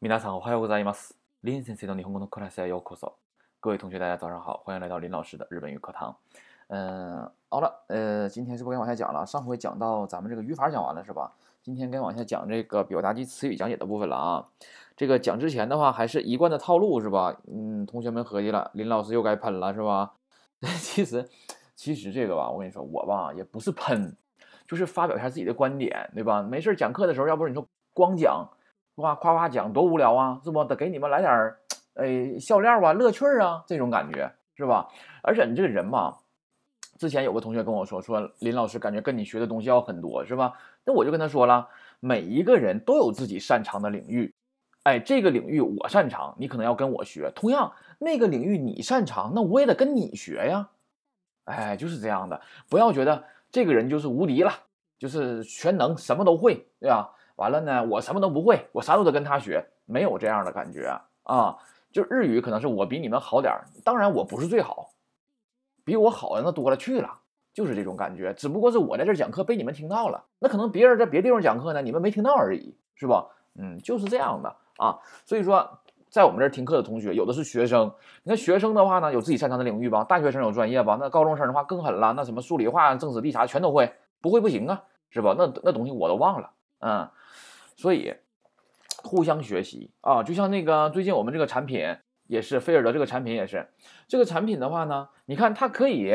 皆さんおはようございます。林先生の日本語のクラスへようこそ。各位同学，大家早上好，欢迎来到林老师的日本语课堂。嗯，好了，呃，今天是不该往下讲了。上回讲到咱们这个语法讲完了是吧？今天该往下讲这个表达及词语讲解的部分了啊。这个讲之前的话，还是一贯的套路是吧？嗯，同学们合计了，林老师又该喷了是吧？其实，其实这个吧，我跟你说，我吧也不是喷，就是发表一下自己的观点，对吧？没事讲课的时候，要不是你说光讲， 哇，夸夸讲多无聊啊，是不？得给你们来点儿，哎，笑料啊，乐趣儿啊，这种感觉是吧？而且你这个人嘛，之前有个同学跟我说，说林老师感觉跟你学的东西要很多，是吧？那我就跟他说了，每一个人都有自己擅长的领域，哎，这个领域我擅长，你可能要跟我学；同样，那个领域你擅长，那我也得跟你学呀。哎，就是这样的，不要觉得这个人就是无敌了，就是全能，什么都会，对吧？完了呢，我什么都不会，我啥都得跟他学，没有这样的感觉啊。就日语可能是我比你们好点儿，当然我不是最好，比我好的那多了去了，就是这种感觉。只不过是我在这儿讲课被你们听到了，那可能别人在别地方讲课呢，你们没听到而已，是吧？嗯，就是这样的啊。所以说，在我们这儿听课的同学，有的是学生。你看学生的话呢，有自己擅长的领域吧，大学生有专业吧，那高中生的话更狠了，那什么数理化、政史地啥全都会，不会不行啊，是吧？那那东西我都忘了，嗯。所以互相学习啊，就像那个最近我们这个产品也是菲尔德这个产品也是，这个产品的话呢，你看它可以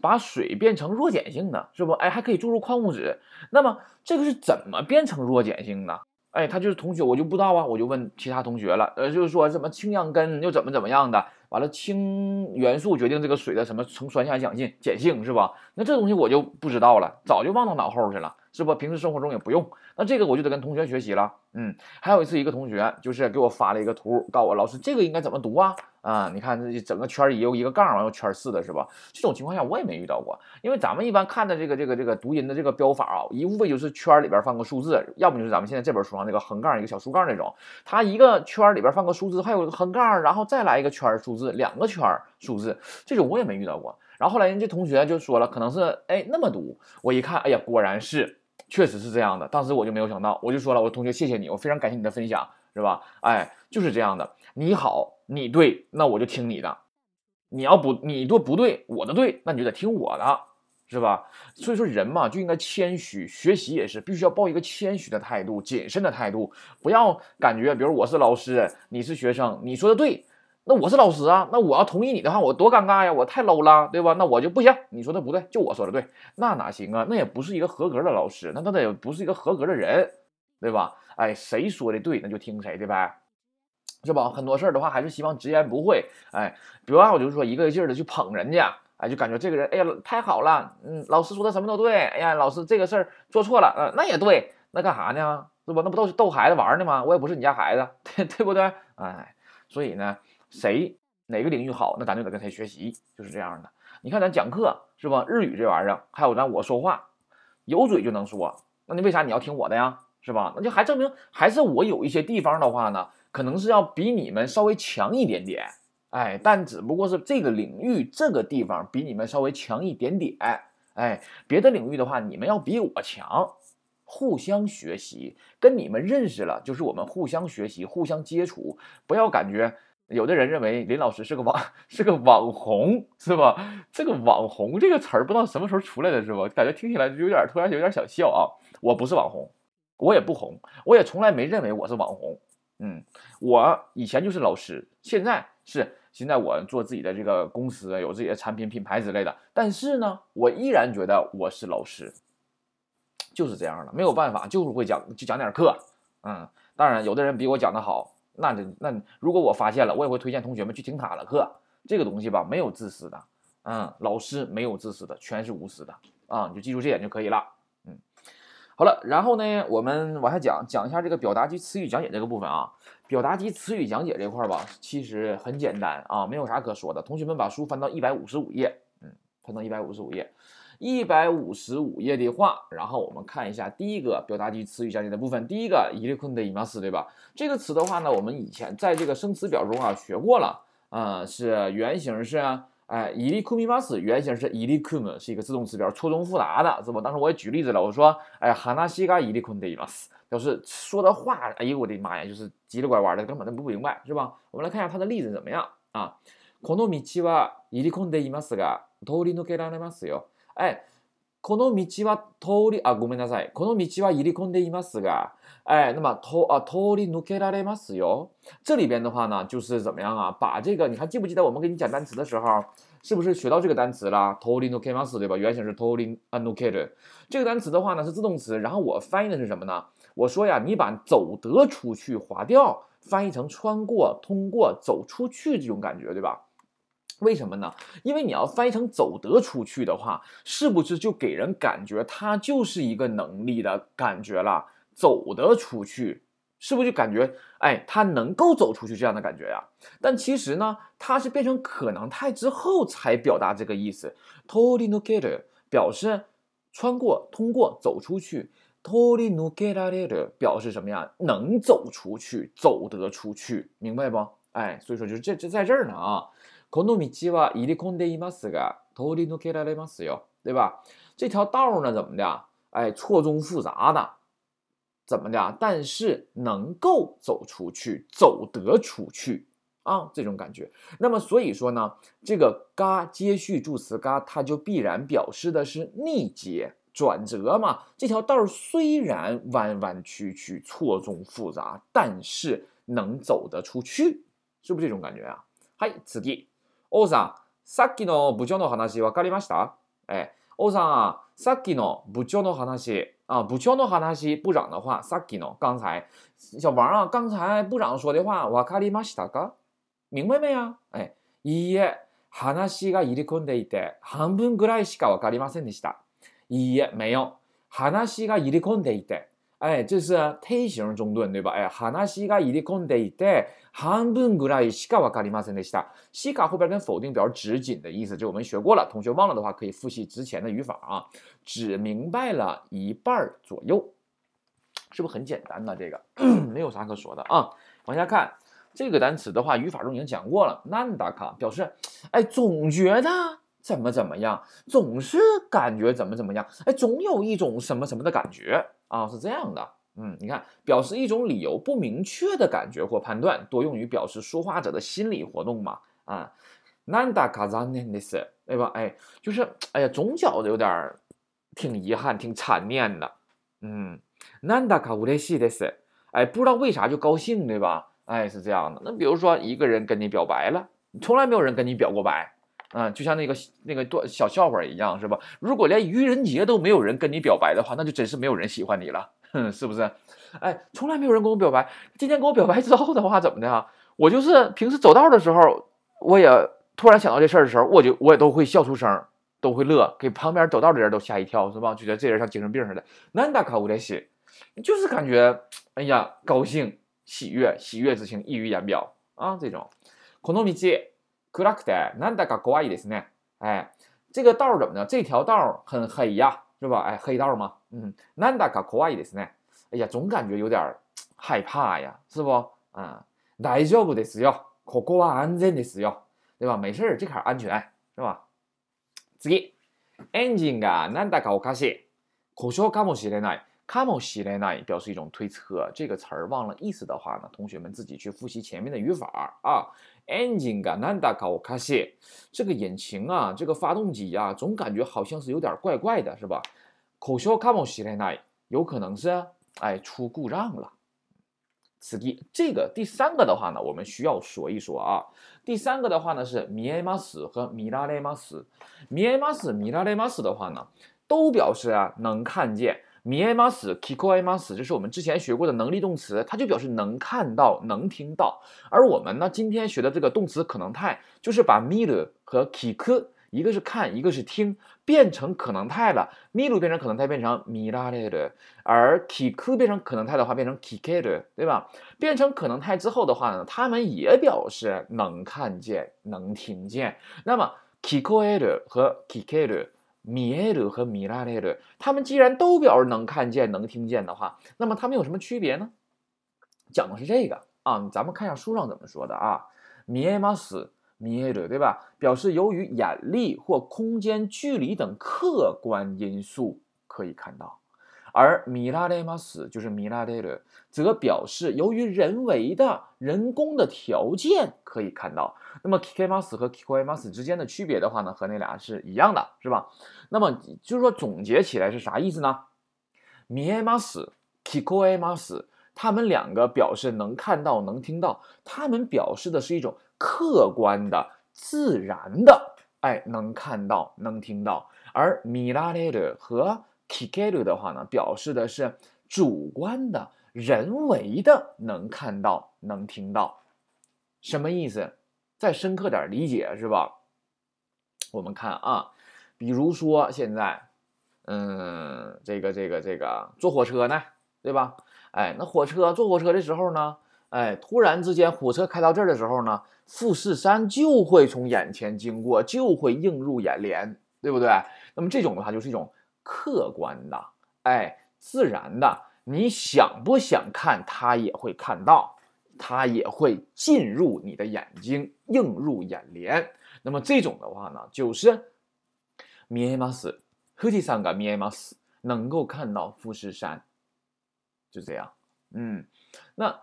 把水变成弱碱性的，是不？哎，还可以注入矿物质。那么这个是怎么变成弱碱性的？哎，他就是同学，我就不知道啊，我就问其他同学了，呃，就是说什么氢氧根又怎么怎么样的，完了氢元素决定这个水的什么呈酸下碱性碱性是吧？那这东西我就不知道了，早就忘到脑后去了，是不？平时生活中也不用，那这个我就得跟同学学习了。嗯，还有一次一个同学就是给我发了一个图，告诉我老师这个应该怎么读啊？啊，你看这整个圈一有一个杠，完了圈四的是吧？这种情况下我也没遇到过，因为咱们一般看的这个这个这个读音的这个标法啊，一无非就是圈里边放个数字，要不就是咱们现在这本书上那个横杠一个小竖杠那种，它一个圈里边放个数字，还有一个横杠，然后再来一个圈数字，两个圈数字，这种我也没遇到过。然后后来人家同学就说了，可能是哎那么读，我一看，哎呀，果然是，确实是这样的。当时我就没有想到，我就说了，我同学谢谢你，我非常感谢你的分享，是吧？哎，就是这样的，你好。你对，那我就听你的；你要不你做不对，我的对，那你就得听我的，是吧？所以说人嘛就应该谦虚，学习也是必须要抱一个谦虚的态度、谨慎的态度，不要感觉，比如我是老师，你是学生，你说的对，那我是老师啊，那我要同意你的话，我多尴尬呀，我太 low 了，对吧？那我就不行，你说的不对，就我说的对，那哪行啊？那也不是一个合格的老师，那他也不是一个合格的人，对吧？哎，谁说的对，那就听谁的呗。是吧？很多事儿的话，还是希望直言不讳。哎，比如啊，我就是说一个劲儿的去捧人家，哎，就感觉这个人，哎呀，太好了，嗯，老师说的什么都对。哎呀，老师这个事儿做错了，嗯，那也对，那干啥呢？是吧？那不都是逗孩子玩呢吗？我也不是你家孩子，对对不对？哎，所以呢，谁哪个领域好，那咱就得跟谁学习，就是这样的。你看咱讲课是吧？日语这玩意儿，还有咱我说话，有嘴就能说，那你为啥你要听我的呀？是吧？那就还证明还是我有一些地方的话呢。可能是要比你们稍微强一点点，哎，但只不过是这个领域这个地方比你们稍微强一点点，哎，别的领域的话，你们要比我强，互相学习，跟你们认识了，就是我们互相学习，互相接触，不要感觉有的人认为林老师是个网 是个网红，是吧？这个网红这个词儿不知道什么时候出来的，是吧？感觉听起来就有点突然有点想笑啊！我不是网红，我也不红，我也从来没认为我是网红。嗯，我以前就是老师，现在是现在我做自己的这个公司，有自己的产品品牌之类的。但是呢，我依然觉得我是老师，就是这样的，没有办法，就是会讲就讲点课。嗯，当然有的人比我讲的好，那就那如果我发现了，我也会推荐同学们去听他的课。这个东西吧，没有自私的，嗯，老师没有自私的，全是无私的啊，你就记住这点就可以了。嗯好了，然后呢，我们往下讲讲一下这个表达及词语讲解这个部分啊。表达及词语讲解这块儿吧，其实很简单啊，没有啥可说的。同学们把书翻到一百五十五页，嗯，翻到一百五十五页，一百五十五页的话，然后我们看一下第一个表达及词语讲解的部分。第一个伊利坤的伊马斯，对吧？这个词的话呢，我们以前在这个生词表中啊学过了，啊，是原型是。哎，伊利库米马斯原型是伊利库姆，是一个自动词表，错综复杂的，是吧？当时我也举例子了，我说，哎，哈纳西嘎伊利坤德伊马斯， 表示说的话，哎呦我的妈呀，就是叽里拐弯的，根本都不明白，是吧？我们来看一下它的例子怎么样啊？この道は入り込んでいますが、通り抜けられますよ。 哎，この道は通り啊，ごめんなさい。この道は入り込んでいますが，哎，那么通啊通り抜けられますよ。这里边的话呢，就是怎么样啊？把这个，你还记不记得我们给你讲单词的时候，是不是学到这个单词了？通り抜けます，对吧？原型是通り啊抜ける。这个单词的话呢是自动词，然后我翻译的是什么呢？我说呀，你把走得出去划掉，翻译成穿过、通过、走出去这种感觉，对吧？ 为什么呢？因为你要翻译成走得出去的话，是不是就给人感觉它就是一个能力的感觉了？走得出去，是不是就感觉哎，他能够走出去这样的感觉呀？但其实呢，它是变成可能态之后才表达这个意思。通り抜ける表示穿过、通过、走出去。通り抜けられる表示什么呀？能走出去，走得出去，明白不？哎，所以说就是这这在这儿呢啊。 この道は入り込んでいますが、通り抜けられますよ，对吧？这条道呢，怎么的？哎，错综复杂的，怎么的？但是能够走出去，走得出去啊，这种感觉。那么所以说呢，这个嘎接续助词嘎，它就必然表示的是逆接转折嘛。这条道虽然弯弯曲曲、错综复杂，但是能走得出去，是不是这种感觉啊？嗨，此地。 王さん、さっきの部長の話分かりました？哎，王さん、さっきの部長の話啊，部長の話，部長的話，さっきの刚才，小王啊，刚才部長說的話分かりましたか？明白没有？哎，いいえ、話が入り込んでいて半分ぐらいしか分かりませんでした。いいえ、没有。話が入り込んでいて。哎，这是推形中顿，对吧？哎，話が入り込んでいて半分ぐらいしかわかりませんでした。しか后边跟否定表示只仅的意思，这我们学过了。同学忘了的话，可以复习之前的语法啊。只明白了一半左右，是不是很简单呢？这个没有啥可说的啊。往下看这个单词的话，语法中已经讲过了。なんだか表示，哎，总觉得 怎么怎么样，总是感觉怎么怎么样，哎，总有一种什么什么的感觉。啊，是这样的，嗯，你看，表示一种理由不明确的感觉或判断，多用于表示说话者的心理活动嘛，啊，なんだか残念です，对吧？哎，就是，哎呀，总觉得有点挺遗憾、挺残念的，嗯，なんだか嬉しいです，哎，不知道为啥就高兴，对吧？哎，是这样的。那比如说一个人跟你表白了，从来没有人跟你表过白， 嗯，就像那个那个段小笑话一样，是吧？如果连愚人节都没有人跟你表白的话，那就真是没有人喜欢你了，哼，是不是？哎，从来没有人跟我表白，今天跟我表白之后的话，怎么的啊？我就是平时走道的时候，我也突然想到这事儿的时候，我就我也都会笑出声，都会乐，给旁边走道的人都吓一跳，是吧？就觉得这人像精神病似的。难打卡乌雷西，就是感觉，哎呀，高兴、喜悦、喜悦之情溢于言表啊，这种。この道。暗くてなんだか怖いですね。哎，这个道怎么呢？这条道很黑呀，是吧？哎，黑道吗？嗯，なんだか怖いですね。哎呀，总感觉有点害怕呀，是不？啊，大丈夫ですよ。ここは安全ですよ，对吧？没事，这坎安全，是吧？次、エンジンがなんだかおかしい。故障かもしれない。かもしれない表示一种推测，这个词儿忘了意思的话呢，同学们自己去复习前面的语法啊。 engine がなんだかおかしい，这个引擎啊，这个发动机呀，总感觉好像是有点怪怪的，是吧？故障かもしれない，有可能是哎出故障了。次这个第三个的话呢，我们需要说一说啊。第三个的话呢是見えます和見られます。見えます見られます的话呢，都表示啊能看见。 見えます、聞こえます，这是我们之前学过的能力动词，它就表示能看到、能听到。而我们呢，今天学的这个动词可能态，就是把見る和聞く，一个是看，一个是听，变成可能态了。見る变成可能态，变成見られる；而聞く变成可能态的话，变成聞ける，对吧？变成可能态之后的话呢，它们也表示能看见、能听见。那么聞こえる和聞ける。 米埃勒和米拉雷勒，他们既然都表示能看见、能听见的话，那么他们有什么区别呢？讲的是这个啊，咱们看一下书上怎么说的啊。米埃马斯、米埃勒，对吧？表示由于眼力或空间距离等客观因素可以看到，而米拉雷马斯就是米拉雷勒，则表示由于人为的人工的条件可以看到。那么 k i k 斯和 k i k o 马斯之间的区别的话呢，和那俩是一样的，是吧？那么就是说总结起来是啥意思呢？米埃马斯、k i k o 马斯，他们两个表示能看到、能听到，他们表示的是一种客观的、自然的，哎，能看到、能听到。而米拉雷勒和 k i k e 的话呢，表示的是主观的、人为的能看到、能听到，什么意思？再深刻点理解是吧？我们看啊，比如说现在，嗯，这个这个这个坐火车呢，对吧？哎，那火车坐火车的时候呢，哎，突然之间火车开到这儿的时候呢，富士山就会从眼前经过，就会映入眼帘，对不对？那么这种的话就是一种。客观的，哎，自然的，你想不想看，它也会看到，它也会进入你的眼睛，映入眼帘。那么这种的话呢，就是米埃马斯，赫蒂三个米埃马斯能够看到富士山，就这样。嗯，那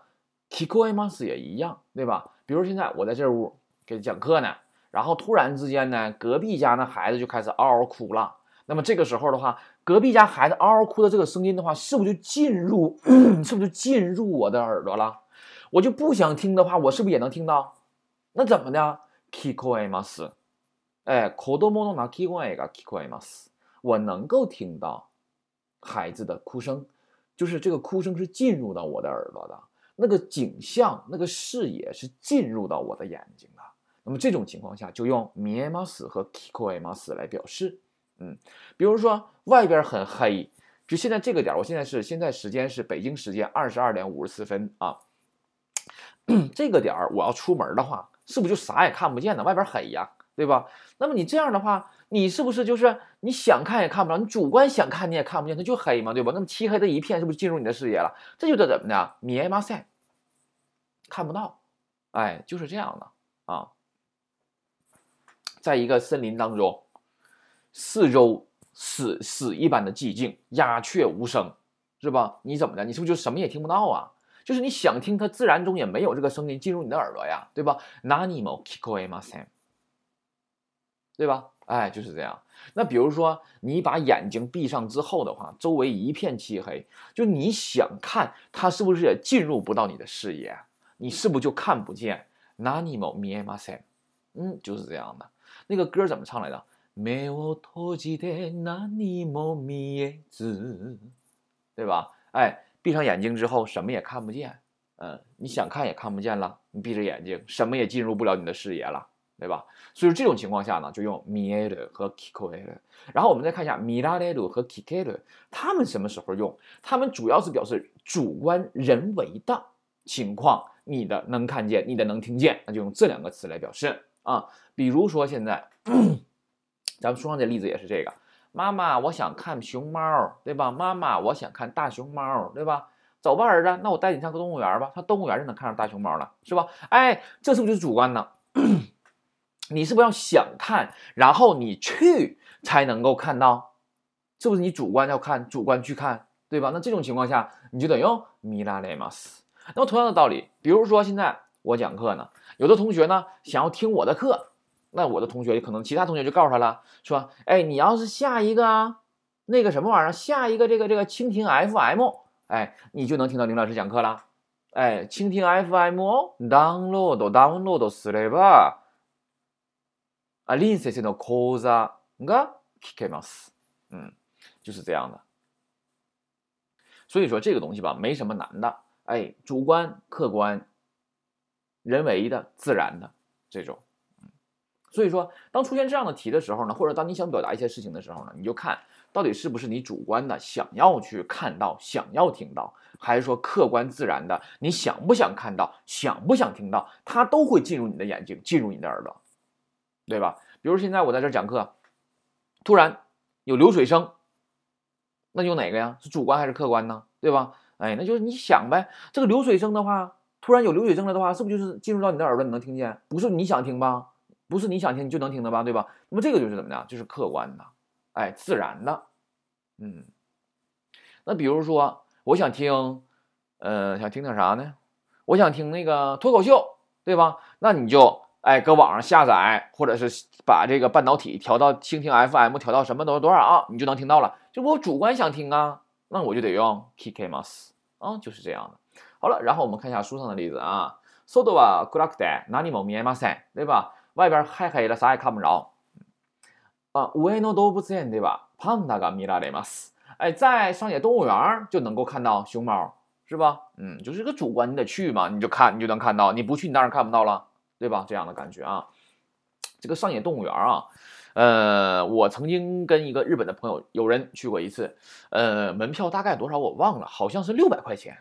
Kiko 埃马斯也一样，对吧？比如现在我在这屋给讲课呢，然后突然之间呢，隔壁家那孩子就开始嗷嗷哭了。那么这个时候的话，隔壁家孩子嗷嗷哭的这个声音的话，是不是就进入，是不是就进入我的耳朵了？我就不想听的话，我是不是也能听到？那怎么的？Kiko e m a s 哎，Kodomo no naki ga Kiko e m a s 我能够听到孩子的哭声，就是这个哭声是进入到我的耳朵的，那个景象、那个视野是进入到我的眼睛的。那么这种情况下，就用 Miemas 和 Kiko e m a s 来表示。嗯，比如说外边很黑，就现在这个点我现在是现在时间是北京时间二十二点五十四分啊。这个点我要出门的话，是不是就啥也看不见呢？外边黑呀，对吧？那么你这样的话，你是不是就是你想看也看不着？你主观想看你也看不见，它就黑嘛，对吧？那么漆黑的一片，是不是进入你的视野了？这就叫怎么的？米埃马塞看不到，哎，就是这样的啊。在一个森林当中。四周死死一般的寂静，鸦雀无声，是吧？你怎么的？你是不是就什么也听不到啊？就是你想听，它自然中也没有这个声音进入你的耳朵呀，对吧？哪里も聞こえません，对吧？哎，就是这样。那比如说你把眼睛闭上之后的话，周围一片漆黑，就你想看，它是不是也进入不到你的视野？你是不是就看不见？哪里も見えません。嗯，就是这样的。那个歌怎么唱来着？ 目を閉じて何も見えず，对吧？哎，闭上眼睛之后什么也看不见，嗯，你想看也看不见了。你闭着眼睛，什么也进入不了你的视野了，对吧？所以说这种情况下呢，就用見える和聞こえる。然后我们再看一下見られる和聞ける，他们什么时候用？他们主要是表示主观人为的情况，你的能看见，你的能听见，那就用这两个词来表示啊。比如说现在。 咱们书上的例子也是这个，妈妈，我想看熊猫，对吧？妈妈，我想看大熊猫，对吧？走吧，儿子，那我带你上个动物园吧，上动物园就能看上大熊猫了，是吧？哎，这是不是就是主观呢？你是不是要想看，然后你去才能够看到？是不是你主观要看，主观去看，对吧？那这种情况下，你就得用米拉雷马斯。那么同样的道理，比如说现在我讲课呢，有的同学呢想要听我的课。那我的同学可能其他同学就告诉他了，说：“哎，你要是下一个那个什么玩意儿，下一个这个这个蜻蜓 FM，哎，你就能听到林老师讲课了。哎，蜻蜓 FM，download download すれば、あ、林先生の講座が聞けます。嗯，就是这样的。所以说这个东西吧，没什么难的。哎，主观、客观、人为的、自然的这种。” 所以说，当出现这样的题的时候呢，或者当你想表达一些事情的时候呢，你就看到底是不是你主观的想要去看到、想要听到，还是说客观自然的你想不想看到、想不想听到，它都会进入你的眼睛、进入你的耳朵，对吧？比如现在我在这讲课，突然有流水声，那有哪个呀？是主观还是客观呢？对吧？哎，那就是你想呗。这个流水声的话，突然有流水声了的话，是不是就是进入到你的耳朵，你能听见？不是你想听吧？不是你想听就能听的吧，对吧？那么这个就是怎么样？就是客观的，哎，自然的，嗯。 那比如说，我想听，呃，想听听啥呢？我想听那个脱口秀，对吧？那你就哎，搁网上下载，或者是把这个半导体调到蜻蜓 FM，调到什么多多少啊，你就能听到了。就我主观想听啊，那我就得用 KKmas 啊，就是这样的。好了，然后我们看一下书上的例子啊。外は暗くて何も見えません，对吧？ 外边太黑了，啥也看不着。啊，上野動物園ではパンダが見られます。哎，在上野动物园就能够看到熊猫，是吧？嗯，就是个主观，你得去嘛，你就看，你就能看到。你不去，你当然看不到了，对吧？这样的感觉啊。这个上野动物园啊，呃，我曾经跟一个日本的朋友有人去过一次，呃，门票大概多少我忘了，好像是六百块钱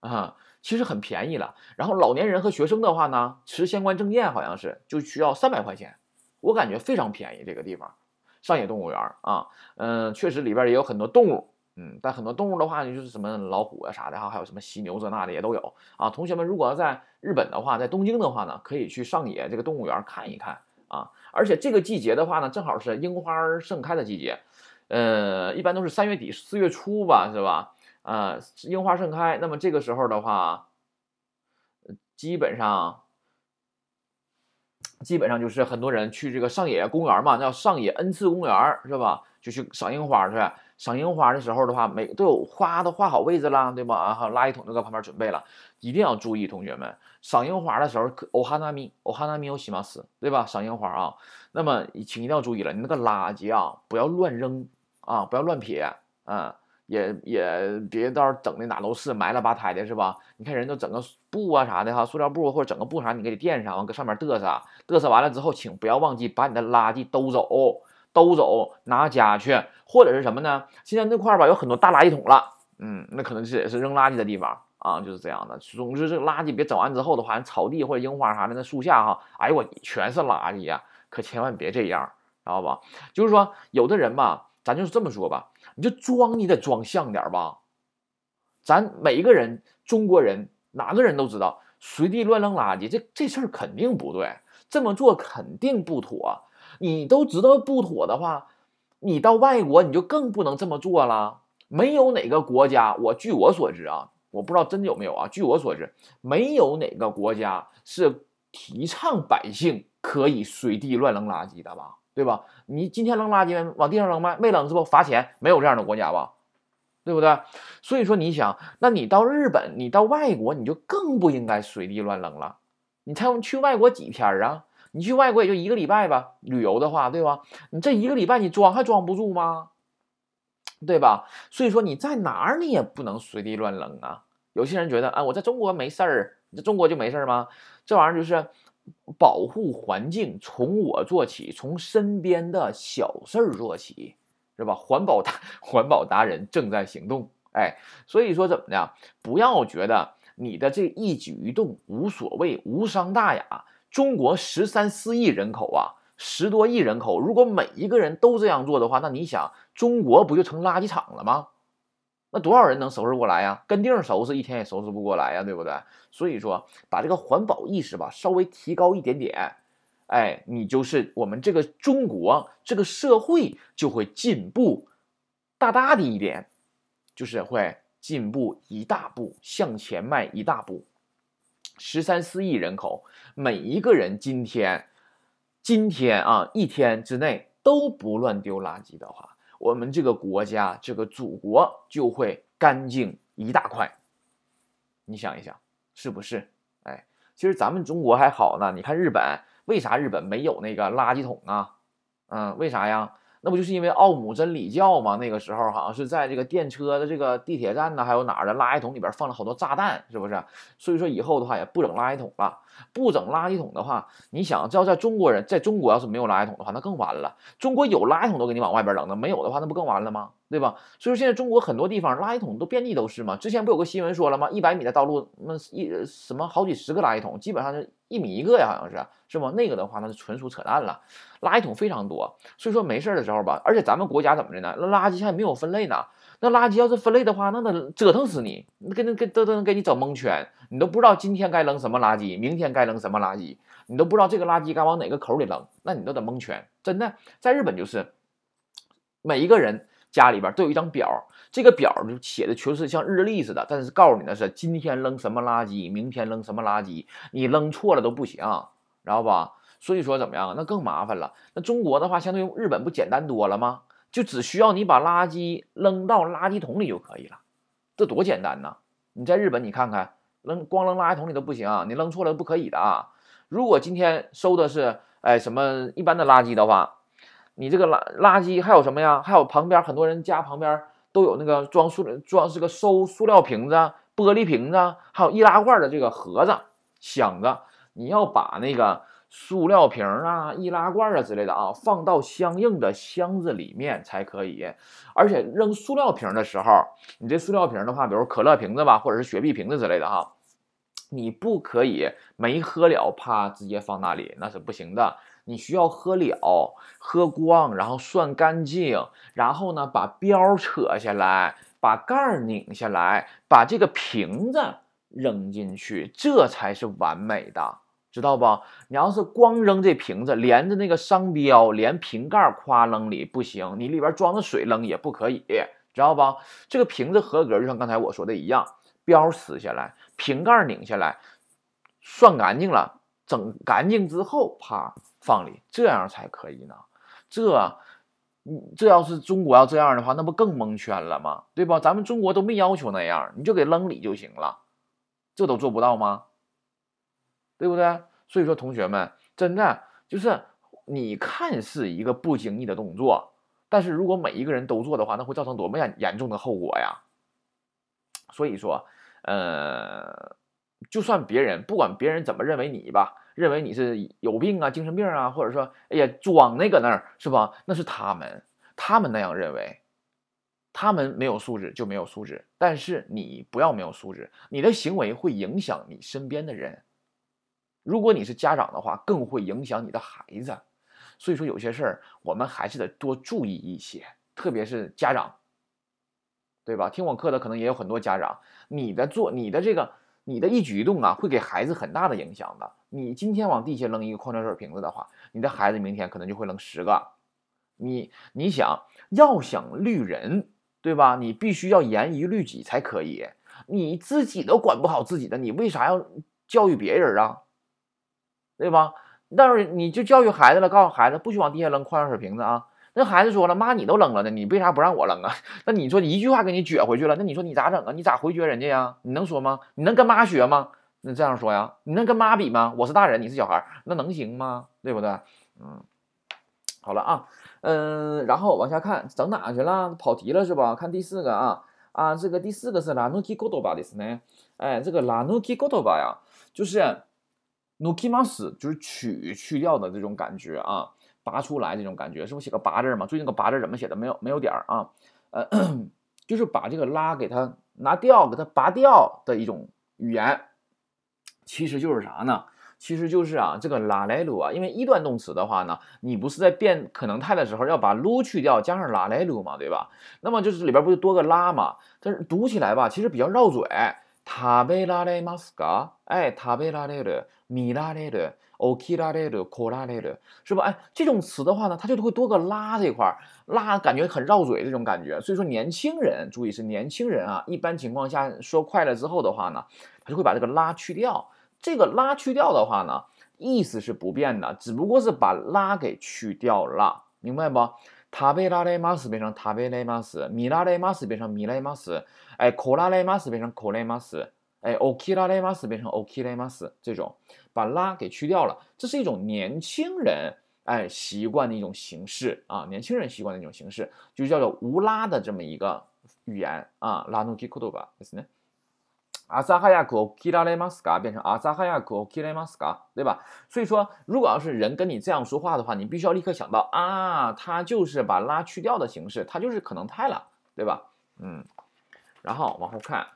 啊。 其实很便宜了，然后老年人和学生的话呢，持相关证件好像是就需要三百块钱，我感觉非常便宜。这个地方，上野动物园啊，嗯，确实里边也有很多动物，嗯，但很多动物的话呢，就是什么老虎啊啥的哈，还有什么犀牛这那的也都有啊。同学们如果要在日本的话，在东京的话呢，可以去上野这个动物园看一看啊。而且这个季节的话呢，正好是樱花盛开的季节，呃，一般都是三月底四月初吧，是吧？呃，樱花盛开，那么这个时候的话，基本上，基本上就是很多人去这个上野公园嘛，叫上野恩赐公园，是吧？就去赏樱花去。赏樱花的时候的话，每都有花都画好位置了，对吧？啊，垃圾桶都搁旁边准备了，一定要注意，同学们，赏樱花的时候，お花見、お花見をします，对吧？赏樱花啊，那么请一定要注意了，你那个垃圾啊，不要乱扔啊，不要乱撇，啊。 也也别到时候整的哪都是埋了吧胎的，是吧？你看人都整个布啊啥的哈，塑料布或者整个布啥，你给垫上，完搁上面嘚瑟，嘚瑟完了之后，请不要忘记把你的垃圾兜走，兜走拿家去，或者是什么呢？现在那块儿吧有很多大垃圾桶了，嗯，那可能是也是扔垃圾的地方啊，就是这样的。总之这个垃圾别整完之后的话，草地或者樱花啥的那树下哈，哎呦我全是垃圾呀，可千万别这样，知道吧？就是说有的人吧。咱就是这么说吧，你就装，你得装像点吧。咱每一个人，中国人哪个人都知道，随地乱扔垃圾，这这事儿肯定不对，这么做肯定不妥。你都知道不妥的话，你到外国你就更不能这么做了。没有哪个国家，我据我所知啊，我不知道真的有没有啊。据我所知，没有哪个国家是提倡百姓可以随地乱扔垃圾的吧？对吧？你今天扔垃圾往地上扔吗？没扔是不？罚钱？没有这样的国家吧？对不对？所以说你想，那你到日本，你到外国，你就更不应该随地乱扔了。你才去外国几天啊？你去外国也就一个礼拜吧，旅游的话，对吧？你这一个礼拜你装还装不住吗？对吧？所以说你在哪儿你也不能随地乱扔啊。有些人觉得啊，我在中国没事儿，这中国就没事儿吗？这玩意儿就是。保护环境从我做起，从身边的小事儿做起，是吧？环保达 环保达人正在行动，哎，所以说怎么的？不要觉得你的这一举一动无所谓、无伤大雅。中国十三四亿人口啊，十多亿人口，如果每一个人都这样做的话，那你想，中国不就成垃圾场了吗？那多少人能收拾过来呀？跟腚收拾一天也收拾不过来呀，对不对？所以说，把这个环保意识吧稍微提高一点点，哎，你就是我们这个中国这个社会就会进步大大的一点，就是会进步一大步，向前迈一大步。十三四亿人口，每一个人今天今天啊一天之内都不乱丢垃圾的话。我们这个国家，这个祖国就会干净一大块。你想一想，是不是？哎，其实咱们中国还好呢。你看日本，为啥日本没有那个垃圾桶啊？嗯，为啥呀？那不就是因为奥姆真理教吗？那个时候好像是在这个电车的这个地铁站呢，还有哪儿的垃圾桶里边放了好多炸弹，是不是？所以说以后的话也不整垃圾桶了。不整垃圾桶的话，你想，要在中国人在中国要是没有垃圾桶的话，那更完了。中国有垃圾桶都给你往外边扔那，没有的话那不更完了吗？对吧？所以说现在中国很多地方垃圾桶都遍地都是嘛。之前不有个新闻说了吗？一百米的道路，那一什么好几十个垃圾桶，基本上就一米一个呀，好像是是吗？那个的话那是纯属扯淡了。垃圾桶非常多，所以说没事的时候吧，而且咱们国家怎么的呢？那垃圾还没有分类呢。那垃圾要是分类的话，那得折腾死你，那给那给都都能给你整蒙圈，你都不知道今天该扔什么垃圾，明天该扔什么垃圾，你都不知道这个垃圾该往哪个口里扔，那你都得蒙圈。真的，在日本就是每一个人家里边都有一张表，这个表就写的全是像日历似的，但是告诉你的是今天扔什么垃圾，明天扔什么垃圾，你扔错了都不行，知道吧？所以说怎么样？那更麻烦了。那中国的话，相对于日本不简单多了吗？就只需要你把垃圾扔到垃圾桶里就可以了，这多简单呐！你在日本你看看，扔光扔垃圾桶里都不行，你扔错了不可以的啊。如果今天收的是哎什么一般的垃圾的话，你这个垃垃圾还有什么呀？还有旁边很多人家旁边都有那个装塑装这个收塑料瓶子、玻璃瓶子，还有易拉罐的这个盒子、箱子，你要把那个。塑料瓶啊、易拉罐啊之类的啊，放到相应的箱子里面才可以。而且扔塑料瓶的时候，你这塑料瓶的话，比如可乐瓶子吧，或者是雪碧瓶子之类的哈，你不可以没喝了啪直接放那里，那是不行的。你需要喝了，喝光，然后涮干净，然后呢把标扯下来，把盖拧下来，把这个瓶子扔进去，这才是完美的。知道不？你要是光扔这瓶子，连着那个商标，连瓶盖夸扔里不行，你里边装的水扔也不可以，知道不？这个瓶子合格，就像刚才我说的一样，标撕下来，瓶盖拧下来，涮干净了，整干净之后，啪放里，这样才可以呢。这，你这要是中国要这样的话，那不更蒙圈了吗？对吧？咱们中国都没要求那样，你就给扔里就行了，这都做不到吗？对不对？所以说，同学们，真的就是你看似一个不经意的动作，但是如果每一个人都做的话，那会造成多么严严重的后果呀！所以说，呃，就算别人不管别人怎么认为你吧，认为你是有病啊、精神病啊，或者说，哎呀，装那个那儿是吧？那是他们，他们那样认为，他们没有素质就没有素质，但是你不要没有素质，你的行为会影响你身边的人。如果你是家长的话，更会影响你的孩子，所以说有些事儿我们还是得多注意一些，特别是家长，对吧？听我课的可能也有很多家长，你的做你的这个你的一举一动啊，会给孩子很大的影响的。你今天往地下扔一个矿泉水瓶子的话，你的孩子明天可能就会扔十个。你你想要想绿人，对吧？你必须要严于律己才可以。你自己都管不好自己的，你为啥要教育别人啊？对吧？但是你就教育孩子了，告诉孩子不许往地下扔矿泉水瓶子啊。那孩子说了，妈，你都扔了呢，你为啥不让我扔啊？那你说一句话给你撅回去了，那你说你咋整啊？你咋回绝人家呀？你能说吗？你能跟妈学吗？那这样说呀？你能跟妈比吗？我是大人，你是小孩，那能行吗？对不对？嗯，好了啊，嗯，然后往下看，整哪去了？跑题了是吧？看第四个啊啊，这个第四个是拉努基戈多巴的是呢？哎，这个拉努基戈多巴呀，就是。n o k i m a s 就是取去掉的这种感觉啊，拔出来这种感觉，是不是写个拔字嘛？最近个拔字怎么写的？没有没有点儿啊？呃，就是把这个拉给它拿掉，给它拔掉的一种语言，其实就是啥呢？其实就是啊，这个拉来鲁啊，因为一段动词的话呢，你不是在变可能态的时候要把撸去掉，加上拉来鲁嘛，对吧？那么就是里边不就多个拉嘛？但是读起来吧，其实比较绕嘴。塔贝拉雷马斯嘎，哎，塔贝拉雷的。米拉雷的，OK 拉雷的，K 拉雷的，是吧？哎，这种词的话呢，它就会多个拉这块儿，拉感觉很绕嘴这种感觉。所以说年轻人注意是年轻人啊，一般情况下说快了之后的话呢，他就会把这个拉去掉。这个拉去掉的话呢，意思是不变的，只不过是把拉给去掉了，明白不？塔贝拉雷马斯变成塔贝雷马斯，米拉雷马斯变成米雷马斯，哎，K 拉雷马斯变成 K 雷马斯。哎，OK 拉雷马斯变成 OK 拉马斯，这种把拉给去掉了，这是一种年轻人哎习惯的一种形式啊，年轻人习惯的一种形式，就叫做无拉的这么一个语言啊。拉努基库多巴ですね。 阿萨哈亚克 OK 拉雷马斯嘎变成阿萨哈亚克 OK 拉马斯嘎，对吧？所以说，如果要是人跟你这样说话的话，你必须要立刻想到啊，他就是把拉去掉的形式，他就是可能态了，对吧？嗯，然后往后看。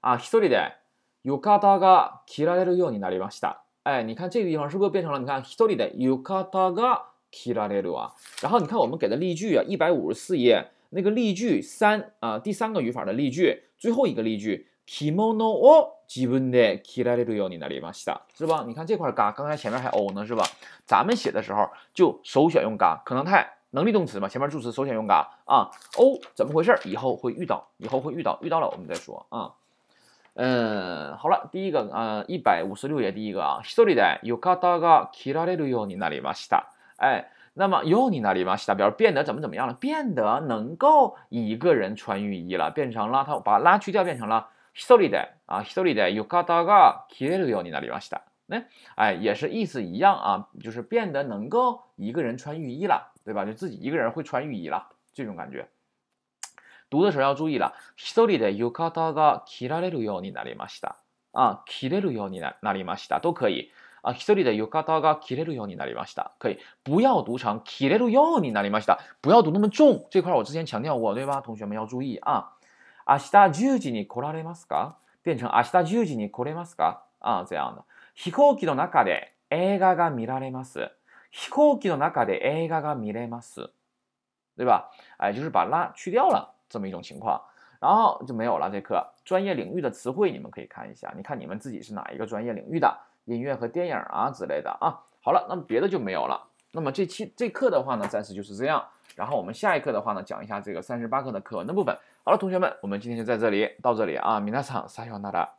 啊，一人で浴衣が着られるようになりました。哎，你看这个地方是不是变成了？你看一人で浴衣が着られる啊。然后你看我们给的例句啊，一百五十四页 那个例句三啊，第三个语法的例句，最后一个例句，着物を自分で着られるようになりました，是吧？你看这块嘎，刚才前面还 o 呢，是吧？咱们写的时候就首选用嘎，可能态 能力动词嘛，前面助词首选用嘎啊。哦，怎么回事？以后会遇到，以后会遇到，遇到了我们再说啊。嗯，好了，第一个呃，一百五十六页第一个啊，一人で浴衣が着られるようになりました。哎， 那么ようになりました，表示变得怎么怎么样了？变得能够一个人穿浴衣了，变成了他把拉去掉，变成了一人で啊，一人で浴衣が着れるようになりました。那哎，也是意思一样啊，就是变得能够一个人穿浴衣了，对吧？就自己一个人会穿浴衣了，这种感觉。读的时候要注意了，一人で浴衣が着られるようになりました。啊，着れるようになりました都可以。 啊，一人で浴衣が着れるようになりました，可以。不要读成着れるようになりました，不要读那么重。这块我之前强调过，对吧？同学们要注意啊。明日10時に来られますか？变成明日10時に来れますか？啊，这样的。飛行機の中で映画が見られます。飛行機の中で映画が見れます，对吧？哎，就是把拉去掉了。这么一种情况，然后就没有了。这课专业领域的词汇你们可以看一下，你看你们自己是哪一个专业领域的， 音乐和电影啊之类的啊。好了，那么别的就没有了。那么这期这课的话呢，暂时就是这样。然后我们下一课的话呢，讲一下这个三十八课的课文的部分。好了，同学们，我们今天就在这里到这里啊。米娜桑撒由那达。